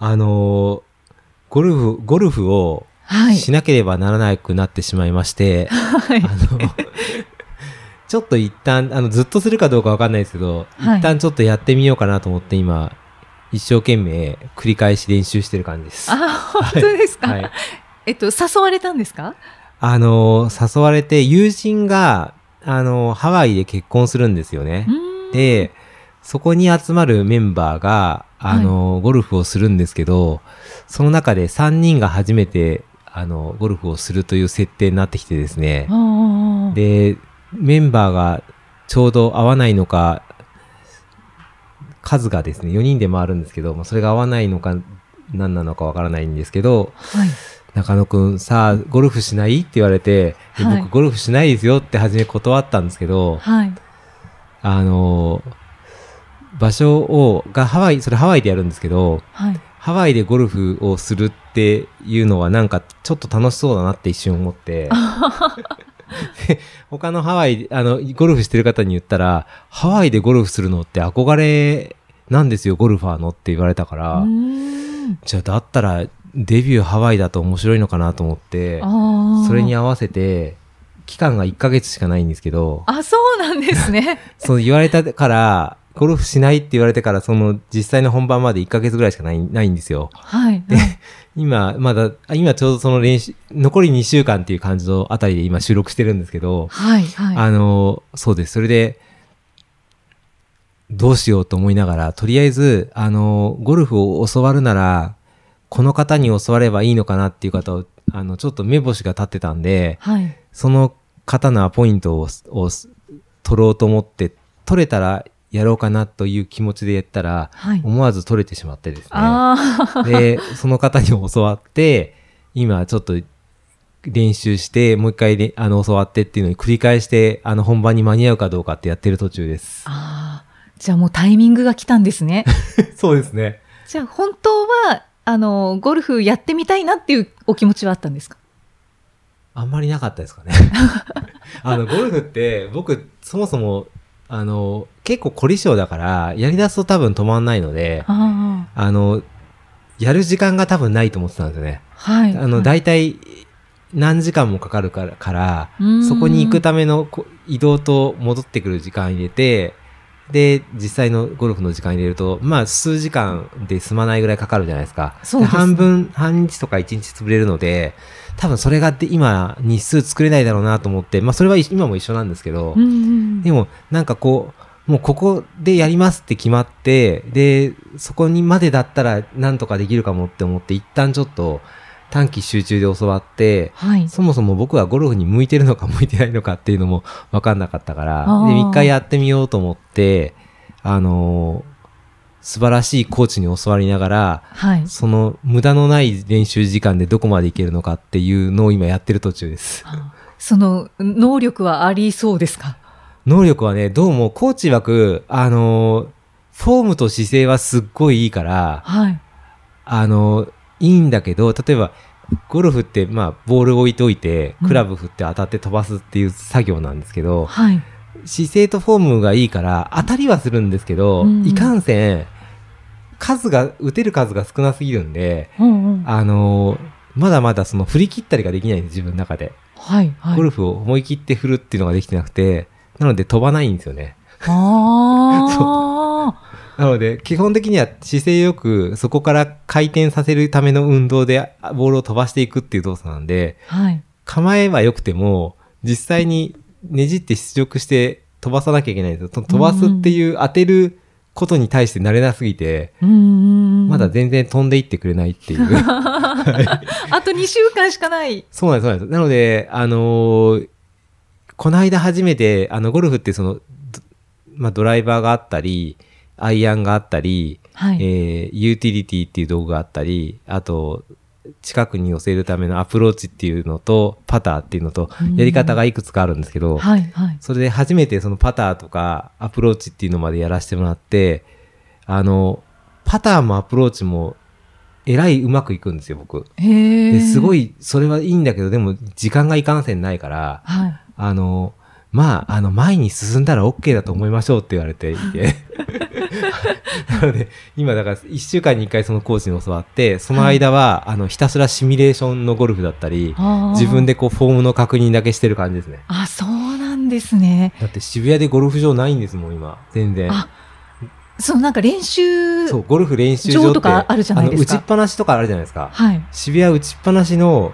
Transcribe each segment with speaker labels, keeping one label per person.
Speaker 1: あのーゴルフゴルフを
Speaker 2: はい。
Speaker 1: しなければならなくなってしまいまして、
Speaker 2: はい
Speaker 1: あの ちょっと一旦あのずっとするかどうかわかんないですけど、
Speaker 2: はい
Speaker 1: 一旦ちょっとやってみようかなと思って今一生懸命繰り返し練習してる感じです。
Speaker 2: あ、本当ですか、
Speaker 1: はい、
Speaker 2: えっと、誘われたんですか？
Speaker 1: あの誘われて友人があのハワイで結婚するんですよね。でそこに集まるメンバーがあの、ゴルフをするんですけどその中で3人が初めてあのゴルフをするという設定になってきてですね。で、メンバーがちょうど合わないのか、数がですね、4人で回るんですけど、まあ、それが合わないのか、何なのかわからないんですけど、
Speaker 2: はい。
Speaker 1: 中野くんさあ、ゴルフしない？って言われて、で
Speaker 2: はい
Speaker 1: 僕ゴルフしないですよって初め断ったんですけど、
Speaker 2: はい。
Speaker 1: あの場所を、がハワイ、それハワイでやるんですけど、
Speaker 2: はい。
Speaker 1: ハワイでゴルフをするっていうのはなんかちょっと楽しそうだなって一瞬思って、で他のハワイ、あの、ゴルフしてる方に言ったら、ハワイでゴルフするのって憧れなんですよ、ゴルファーのって言われたから、じゃあだったらデビューハワイだと面白いのかなと思って、それに合わせて、期間が1ヶ月しかないんですけど、
Speaker 2: あ、そうなんですね。
Speaker 1: そう言われたから、ゴルフしないって言われてから、その実際の本番まで1ヶ月ぐらいしかないないんですよ。
Speaker 2: はい。
Speaker 1: で、今、まだ、あ今ちょうどその練習、残り2週間っていう感じのあたりで今収録してるんですけど、
Speaker 2: はい。はい。
Speaker 1: あの、そうです。それで、どうしようと思いながら、とりあえず、あの、ゴルフを教わるなら、この方に教わればいいのかなっていう方を、あの、ちょっと目星が立ってたんで、
Speaker 2: はい。
Speaker 1: その方のアポイントをを取ろうと思って、取れたらやろうかなという気持ちでやったら、
Speaker 2: はい。
Speaker 1: 思わず取れてしまってですね。で、その方に教わって、今ちょっと練習して、もう一回であの教わってっていうのに繰り返して、あの本番に間に合うかどうかってやってる途中です。
Speaker 2: ああ。じゃあもうタイミングが来たんですね。
Speaker 1: そうですね。
Speaker 2: じゃあ本当は、あの、ゴルフやってみたいなっていうお気持ちはあったんですか？
Speaker 1: あんまりなかったですかね。あの、ゴルフって僕、そもそも、あの、結構凝り性だから、やり出すと多分止まんないので、
Speaker 2: あ
Speaker 1: あの、やる時間が多分ないと思ってたんですよね。
Speaker 2: あ。はい。
Speaker 1: あの、
Speaker 2: はい
Speaker 1: 大体、何時間もかかるから、から
Speaker 2: うん
Speaker 1: そこに行くためのこ移動と戻ってくる時間入れて、で、実際のゴルフの時間入れると、まあ、数時間で済まないぐらいかかるじゃないですか。
Speaker 2: そうですね
Speaker 1: 半分、半日とか一日潰れるので、多分それがで今、日数作れないだろうなと思って、まあ、それは今も一緒なんですけど、
Speaker 2: うんうん
Speaker 1: でも、なんかこう、もうここでやりますって決まって、で、そこにまでだったらなんとかできるかもって思って、一旦ちょっと短期集中で教わって、
Speaker 2: はい。
Speaker 1: そもそも僕はゴルフに向いてるのか向いてないのかっていうのも分かんなかったから、で、一回やってみようと思って、あのー素晴らしいコーチに教わりながら、
Speaker 2: はい。
Speaker 1: その無駄のない練習時間でどこまでいけるのかっていうのを今やってる途中です。
Speaker 2: その能力はありそうですか？
Speaker 1: 能力はね、どうもコーチ枠、あのーフォームと姿勢はすっごいいいから、
Speaker 2: はい。
Speaker 1: あのーいいんだけど、例えば、ゴルフって、まあ、ボールを置いといて、
Speaker 2: うん
Speaker 1: クラブ振って当たって飛ばすっていう作業なんですけど、
Speaker 2: はい。
Speaker 1: 姿勢とフォームがいいから、当たりはするんですけど、
Speaker 2: うんうん
Speaker 1: いかんせん、数が、打てる数が少なすぎるんで、
Speaker 2: うんうん。
Speaker 1: あのーまだまだその振り切ったりができないんです、自分の中で。
Speaker 2: はい。はい。
Speaker 1: ゴルフを思い切って振るっていうのができてなくて、なので飛ばないんですよね。
Speaker 2: ああ。
Speaker 1: なので、基本的には姿勢よく、そこから回転させるための運動であボールを飛ばしていくっていう動作なんで、
Speaker 2: はい。
Speaker 1: 構えは良くても、実際にねじって出力して飛ばさなきゃいけないんですよ。飛ばすっていう当てることに対して慣れなすぎて。まだ全然飛んでいってくれないっていう。
Speaker 2: あと2週間しかない。
Speaker 1: そうなんです、そうなんです。なので、あのーこの間初めて、あの、ゴルフってその、どまあ、ドライバーがあったり、アイアンがあったり、
Speaker 2: はい。
Speaker 1: えーユーティリティっていう道具があったり、あと、近くに寄せるためのアプローチっていうのと、パターっていうのと
Speaker 2: うん、
Speaker 1: やり方がいくつかあるんですけど、
Speaker 2: はい。はい。
Speaker 1: それで初めてそのパターとかアプローチっていうのまでやらせてもらって、あの、パターもアプローチも、えらいうまくいくんですよ、僕。すご
Speaker 2: い。
Speaker 1: い、それはいいんだけど、でも、時間がいかんせんないから、
Speaker 2: はい。
Speaker 1: あの、まあ、あの、前に進んだら OK だと思いましょうって言われていて。なので、今だから1週間に1回そのコーチに教わって、その間は、あの、ひたすらシミュレーションのゴルフだったり、自分。でこう、フォームの確認だけしてる感じですね。
Speaker 2: あ、そうなんですね。
Speaker 1: だって渋谷でゴルフ場ないんですもん、今。全然。
Speaker 2: あ、そう、なんか練習。
Speaker 1: そう、ゴルフ練習場
Speaker 2: とかあるじゃないですか
Speaker 1: あの打ちっぱなしとかあるじゃないですか。
Speaker 2: はい。
Speaker 1: 渋谷打ちっぱなしの、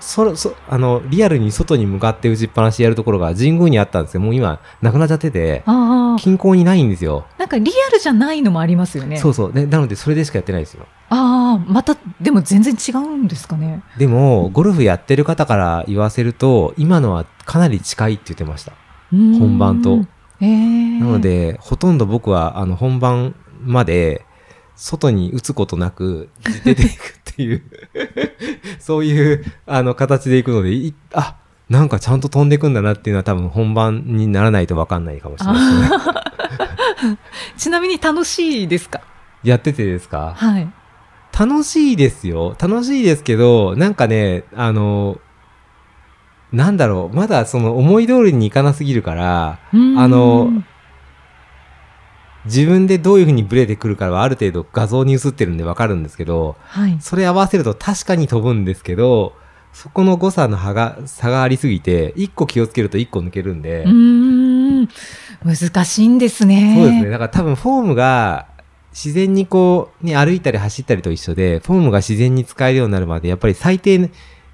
Speaker 1: そ、そ、あの、リアルに外に向かって打ちっぱなしやるところが神宮にあったんですけど、もう今、なくなっちゃってて。近郊にないんですよ。
Speaker 2: なんかリアルじゃないのもありますよね。
Speaker 1: そうそう。で、なので、それでしかやってないですよ。
Speaker 2: ああ、また、でも全然違うんですかね。
Speaker 1: でも、ゴルフやってる方から言わせると、今のはかなり近いって言ってました。
Speaker 2: 本
Speaker 1: 本番と。
Speaker 2: ええ
Speaker 1: なの、で、ほとんど僕は、あの、本番まで、外に打つことなく、出ていくっていう、そういう、あの、形でいくので、いあ、なんかちゃんと飛んでいくんだなっていうのは多分本番にならないと分かんないかもしれないですね。
Speaker 2: ちなみに楽しいですか？
Speaker 1: やっててですか？
Speaker 2: はい。
Speaker 1: 楽しいですよ。楽しいですけど、なんかね、あの、なんだろう、まだその思い通りにいかなすぎるから、あの自分でどういう風にブレてくるかはある程度画像に映ってるんでわかるんですけど、
Speaker 2: はい。
Speaker 1: それ合わせると確かに飛ぶんですけど、そこの誤差の差が、差がありすぎて、一個気をつけると一個抜けるんで、
Speaker 2: うーん。難しいんですね。
Speaker 1: そうですね。だから多分フォームが自然にこう、ね、歩いたり走ったりと一緒で、フォームが自然に使えるようになるまで、やっぱり最低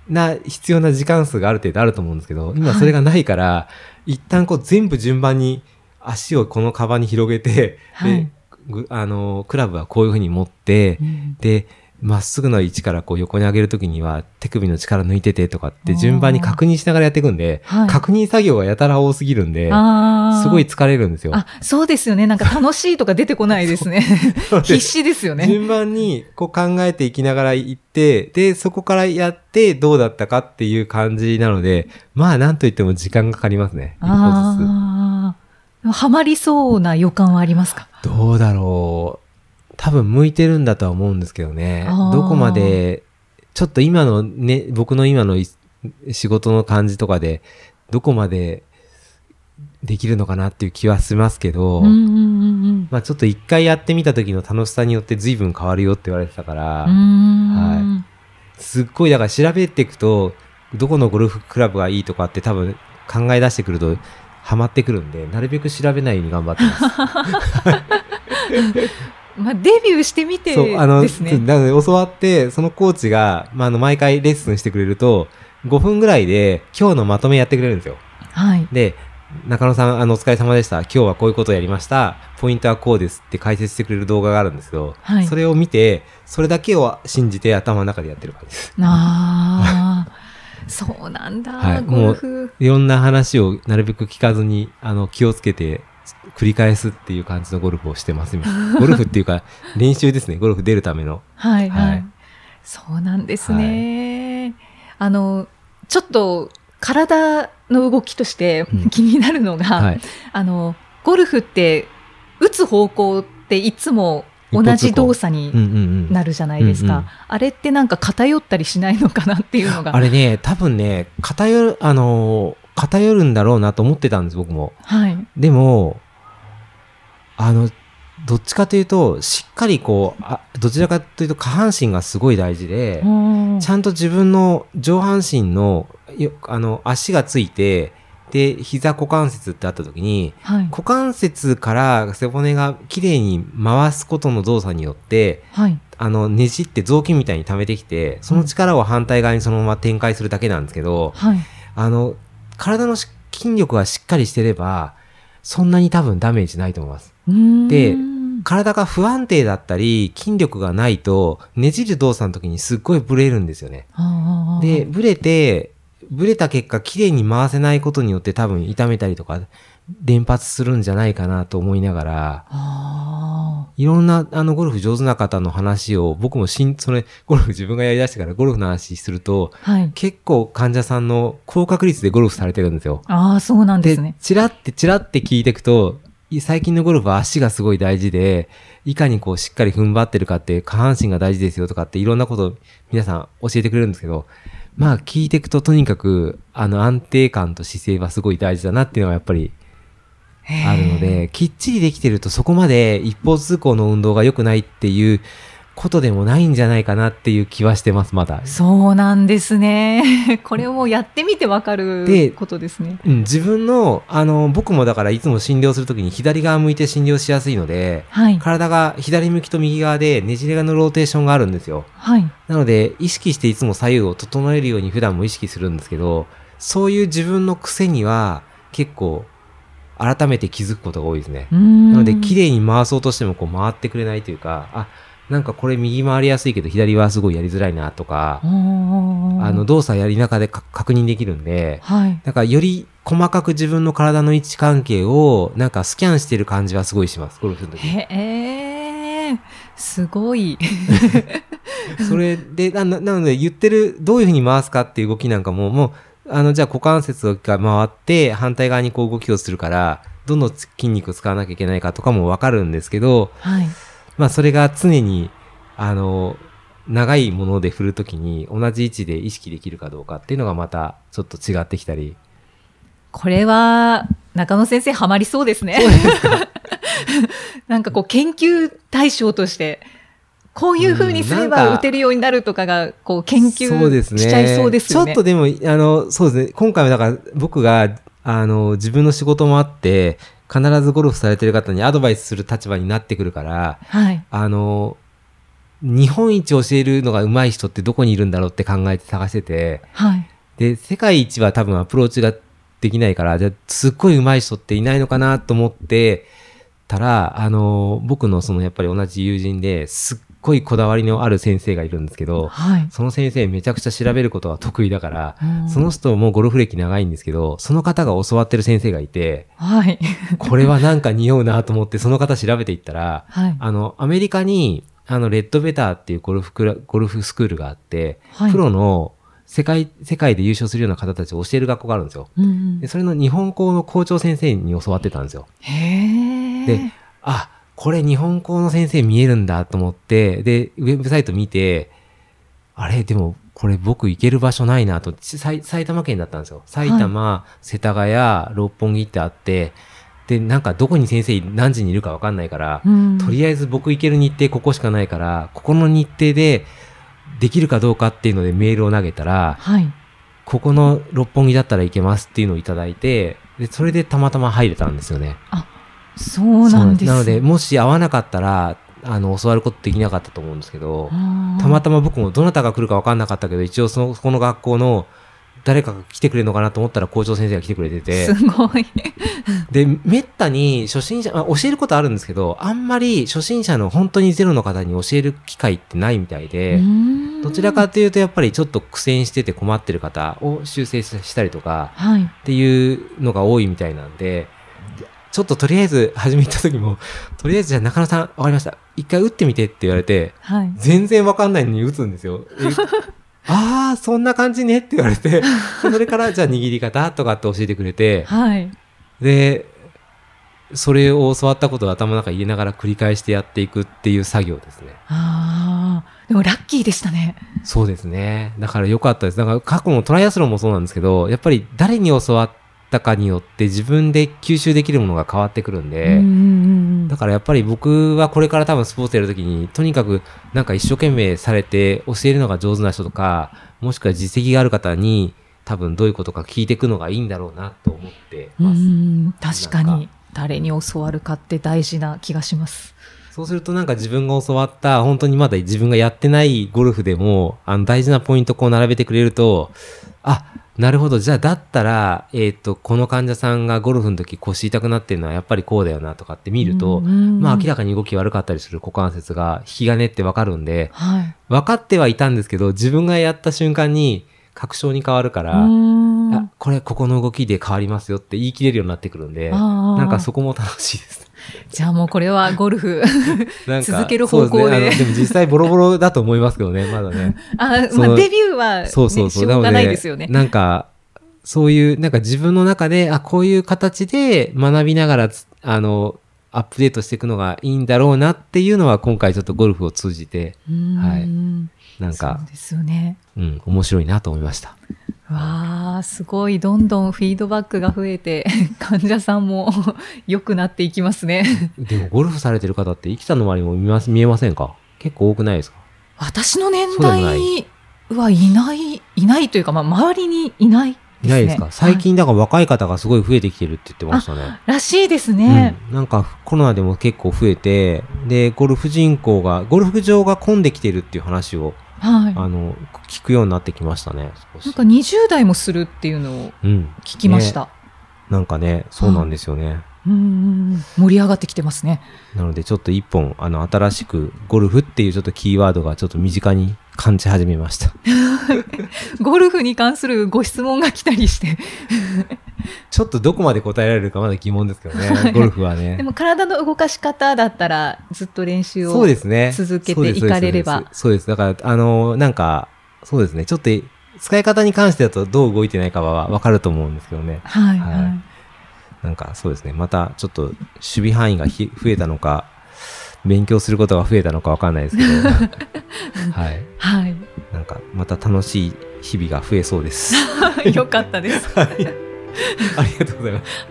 Speaker 1: な必要な時間数がある程度あると思うんですけど、今それがないから、一旦こう全部順番に足をこのカバンに広げて、
Speaker 2: はい
Speaker 1: で、ぐあの、クラブはこういう風に持って、
Speaker 2: うん
Speaker 1: で、まっすぐの位置からこう横に上げるときには手首の力抜いててとかって順番に確認しながらやっていくんで、
Speaker 2: はい
Speaker 1: 確認作業がやたら多すぎるんで、すごい疲れるんですよ。
Speaker 2: あ、そうですよね。なんか楽しいとか出てこないですね。必死ですよね。
Speaker 1: 順番にこう考えていきながら行って、で、そこからやってどうだったかっていう感じなので、まあなんといっても時間がかかりますね。一歩ず
Speaker 2: ああ。はまりそうな予感はありますか？
Speaker 1: つ。どうだろう。多分向いてるんだとは思うんですけどね。どこまで、ちょっと今のね、僕の今のい仕事の感じとかで、どこまでできるのかなっていう気はしますけど、
Speaker 2: うんうんうん
Speaker 1: まあちょっと一回やってみた時の楽しさによって随分変わるよって言われてたから、はすっごい、だから調べていくと、どこのゴルフクラブがいいとかって多分考え出してくると、ハマってくるんで、なるべく調べないように頑張ってます。
Speaker 2: まあ、デビューしてみて
Speaker 1: そう、あの、
Speaker 2: ですね。
Speaker 1: なので教わって、そのコーチが、まあ、あの、毎回レッスンしてくれると、5分ぐらいで今日のまとめやってくれるんですよ。
Speaker 2: はい。
Speaker 1: で、中野さん、あの、お疲れ様でした。今日はこういうことをやりました。ポイントはこうですって解説してくれる動画があるんですけど、
Speaker 2: はい
Speaker 1: それを見て、それだけを信じて頭の中でやってる感じです。
Speaker 2: ああ。そうなんだ、
Speaker 1: はい
Speaker 2: ゴルフ。
Speaker 1: いろんな話をなるべく聞かずに、あの、気をつけて、繰り返すっていう感じのゴルフをしてます、今。ゴルフっていうか、練習ですね。ゴルフ出るための。
Speaker 2: はいはい。
Speaker 1: はい
Speaker 2: そうなんですね。あの、ちょっと体の動きとして
Speaker 1: うん
Speaker 2: 気になるのが、
Speaker 1: はい。
Speaker 2: あの、ゴルフって打つ方向っていつも同じ動作に。なるじゃないですか。あれってなんか偏ったりしないのかなっていうのが。
Speaker 1: あれね、多分ね、偏る、あのー偏るんだろうなと思ってたんです、僕も。
Speaker 2: はい。
Speaker 1: でも、あの、どっちかというと、しっかりこう、あどちらかというと下半身がすごい大事で、ちゃんと自分の上半身の、よあの、足がついて、で、膝股関節ってあった時に、
Speaker 2: はい。
Speaker 1: 股関節から背骨がきれいに回すことの動作によって、
Speaker 2: はい。
Speaker 1: あの、ねじって雑巾みたいに溜めてきて、その力を反対側にそのまま展開するだけなんですけど、
Speaker 2: はい。
Speaker 1: あの、体のし筋力がしっかりしてれば、そんなに多分ダメージないと思います。で体が不安定だったり、筋力がないと、ねじる動作の時にすっごいブレるんですよね。で、ブレて、ブレた結果、綺麗に回せないことによって多分痛めたりとか、連発するんじゃないかなと思いながら、
Speaker 2: あ
Speaker 1: いろんな、あの、ゴルフ上手な方の話を、僕もしん、それ、ゴルフ自分がやり出してからゴルフの話すると、
Speaker 2: はい。
Speaker 1: 結構患者さんの高確率でゴルフされてるんですよ。
Speaker 2: ああ、そうなんですね。
Speaker 1: チラってチラって聞いていくと、い最近のゴルフは足がすごい大事で、いかにこうしっかり踏ん張ってるかって下半身が大事ですよとかっていろんなことを皆さん教えてくれるんですけど、まあ聞いていくととにかくあの安定感と姿勢はすごい大事だなっていうのがやっぱりあるので、きっちりできてるとそこまで一方通行の運動が良くないっていうことでもないんじゃないかなっていう気はしてます、まだ。
Speaker 2: そうなんですね。これをやってみてわか
Speaker 1: で
Speaker 2: ることですね。
Speaker 1: うん、自分の、あの、僕もだからいつも診療するときに左側向いて診療しやすいので、
Speaker 2: はい。
Speaker 1: 体が左向きと右側でねじれのローテーションがあるんですよ。
Speaker 2: はい。
Speaker 1: なので、意識していつも左右を整えるように普段も意識するんですけど、そういう自分の癖には結構改めて気づくことが多いですね。なので、綺麗に回そうとしてもこう回ってくれないというか、あ、なんかこれ右回りやすいけど左はすごいやりづらいなとか、あの、動作やり中でか確認できるんで、
Speaker 2: はい。
Speaker 1: だからより細かく自分の体の位置関係をなんかスキャンしてる感じはすごいします、ゴルフの時。
Speaker 2: へえ、すごい。
Speaker 1: それでな、ななので言ってる、どういうふうに回すかっていう動きなんかも、もう、あの、じゃあ股関節が回って反対側にこう動きをするから、どの筋肉を使わなきゃいけないかとかもわかるんですけど、
Speaker 2: はい。
Speaker 1: まあそれが常に、あの、長いもので振るときに同じ位置で意識できるかどうかっていうのがまたちょっと違ってきたり。
Speaker 2: これは、中野先生ハマりそうですね。なんかこう研究対象として、こういう風にすれば打てるようになるとかが、こう研究
Speaker 1: そうですね。
Speaker 2: しちゃいそうですよね。
Speaker 1: ちょっとでも、あの、そうですね。今回はだから僕が、あの、自分の仕事もあって、必ずゴルフされてる方にアドバイスする立場になってくるから、
Speaker 2: はい。
Speaker 1: あの、日本一教えるのが上手い人ってどこにいるんだろうって考えて探してて、
Speaker 2: はい。
Speaker 1: で、世界一は多分アプローチができないから、じゃあすっごい上手い人っていないのかなと思ってたら、あの、僕のそのやっぱり同じ友人ですっごいこだわりのある先生がいるんですけど、
Speaker 2: はい。
Speaker 1: その先生めちゃくちゃ調べることが得意だから、
Speaker 2: うん
Speaker 1: その人もゴルフ歴長いんですけど、その方が教わってる先生がいて、
Speaker 2: はい。
Speaker 1: これはなんか似合うなと思ってその方調べていったら、
Speaker 2: はい。
Speaker 1: あの、アメリカに、あの、レッドベターっていうゴルフクラ、ゴルフスクールがあって、
Speaker 2: はい
Speaker 1: プロの世界、世界で優勝するような方たちを教える学校があるんですよ。
Speaker 2: うんうん
Speaker 1: で、それの日本校の校長先生に教わってたんですよ。
Speaker 2: へえ。
Speaker 1: で、あ、これ日本校の先生見えるんだと思って、で、ウェブサイト見て、あれ、でも、これ僕行ける場所ないなと、ち埼埼玉県だったんですよ。埼玉、世田谷、六本木ってあって、で、なんかどこに先生何時にいるかわかんないから、
Speaker 2: うん
Speaker 1: とりあえず僕行ける日程ここしかないから、ここの日程でできるかどうかっていうのでメールを投げたら、
Speaker 2: はい。
Speaker 1: ここの六本木だったら行けますっていうのをいただいて、で、それでたまたま入れたんですよね。
Speaker 2: そうなんです。
Speaker 1: なので、もし会わなかったら、あの、教わることできなかったと思うんですけど、たまたま僕もどなたが来るか分かんなかったけど、一応その、そこの学校の誰かが来てくれるのかなと思ったら校長先生が来てくれてて
Speaker 2: す、ごい。
Speaker 1: で、めったに初心者、まあ、教えることあるんですけど、あんまり初心者の本当にゼロの方に教える機会ってないみたいで、どちらかというとやっぱりちょっと苦戦してて困ってる方を修正したりとか
Speaker 2: はい。
Speaker 1: っていうのが多いみたいなんで、ちょっととりあえず始めた時も、とりあえずじゃあ中野さん、わかりました。一回打ってみてって言われて、
Speaker 2: はい。
Speaker 1: 全然わかんないのに打つんですよ。え ああ、そんな感じねって言われて、で それからじゃあ握り方とかって教えてくれて、
Speaker 2: はい。
Speaker 1: で、それを教わったことを頭の中に入れながら繰り返してやっていくっていう作業ですね。
Speaker 2: ああ、でもラッキーでしたね。
Speaker 1: そうですね。だから良かったです。だから過去のトライアスロンもそうなんですけど、やっぱり誰に教わったかによって自分で吸収できるものが変わってくるんで、
Speaker 2: うんうんうん
Speaker 1: だからやっぱり僕はこれから多分スポーツやるときに、とにかくなんか一生懸命されて教えるのが上手な人とか、もしくは実績がある方に多分どういうことか聞いていくのがいいんだろうなと思って
Speaker 2: う
Speaker 1: ます。
Speaker 2: ん確かに誰に教わるかって大事な気がします。
Speaker 1: そうするとなんか自分が教わった、本当にまだ自分がやってないゴルフでも、あの大事なポイントこう並べてくれると、あ、なるほど。じゃあだったら、えっ、と、この患者さんがゴルフの時腰痛くなってるのはやっぱりこうだよなとかって見ると、まあ明らかに動き悪かったりする股関節が引き金ってわかるんで、
Speaker 2: はい。
Speaker 1: 分かってはいたんですけど、自分がやった瞬間に確証に変わるから、
Speaker 2: うん
Speaker 1: あ、これここの動きで変わりますよって言い切れるようになってくるんで、なんかそこも楽しいです。
Speaker 2: じゃあもうこれはゴルフ。続ける方向で
Speaker 1: そうすねでも実際ボロボロだと思いますけどね、まだね。
Speaker 2: あ、まあデビューは、ね、
Speaker 1: そうそうそう。
Speaker 2: しょうがないですよね。
Speaker 1: なんか、そういう、なんか自分の中で、あ、こういう形で学びながらつ、あの、アップデートしていくのがいいんだろうなっていうのは、今回ちょっとゴルフを通じて、
Speaker 2: うん
Speaker 1: はいなんか
Speaker 2: そう、ですよね。
Speaker 1: うん、面白いなと思いました。
Speaker 2: わあ、すごい、どんどんフィードバックが増えて、患者さんも 良くなっていきますね。
Speaker 1: でも、ゴルフされてる方って、生きたの周りも見ます見えませんか？結構多くないですか？
Speaker 2: 私の年代はいない、いないというか、まあ、周りにいないですね。
Speaker 1: いないですか？最
Speaker 2: はい
Speaker 1: 近、だから若い方がすごい増えてきてるって言ってましたね。
Speaker 2: らしいですね。
Speaker 1: うん、なんかコロナでも結構増えて、で、ゴルフ人口が、ゴルフ場が混んできてるっていう話を、
Speaker 2: はい。
Speaker 1: あの、聞くようになってきましたね。
Speaker 2: なんか20代もするっていうのを
Speaker 1: うん。
Speaker 2: 聞きました。
Speaker 1: なんかね、そうなんですよね。
Speaker 2: うんうんうん盛り上がってきてますね。
Speaker 1: なので、ちょっと一本、あの、新しく、ゴルフっていうちょっとキーワードがちょっと身近に感じ始めました。
Speaker 2: ゴルフに関するご質問が来たりして。
Speaker 1: ちょっとどこまで答えられるかまだ疑問ですけどね、ゴルフはね。
Speaker 2: でも体の動かし方だったらずっと練習を
Speaker 1: そうですね。
Speaker 2: 続けていかれれば
Speaker 1: そうです。そうです。だから、あの、なんか、そうですね。ちょっと、使い方に関してだとどう動いてないかはわかると思うんですけどね。
Speaker 2: はい
Speaker 1: はい
Speaker 2: はい。
Speaker 1: なんか、そうですね。また、ちょっと、守備範囲がひ増えたのか、勉強することが増えたのかわかんないですけど、はい。
Speaker 2: はい。
Speaker 1: なんか、また楽しい日々が増えそうです。
Speaker 2: よかったです。
Speaker 1: ありがとうございます。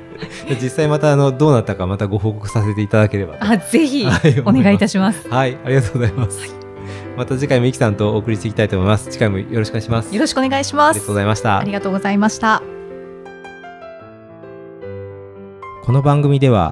Speaker 1: 実際また、あの、どうなったかまたご報告させていただければと
Speaker 2: あ、ぜひ
Speaker 1: はい
Speaker 2: お願いいたします。
Speaker 1: はい、ありがとうございます。また次回もイキさんとお送りしていきたいと思います。次回もよろしくお願いします。
Speaker 2: よろしくお願いします
Speaker 1: ありがとうご。ざいました
Speaker 2: あり。がとうございました。
Speaker 1: この番組では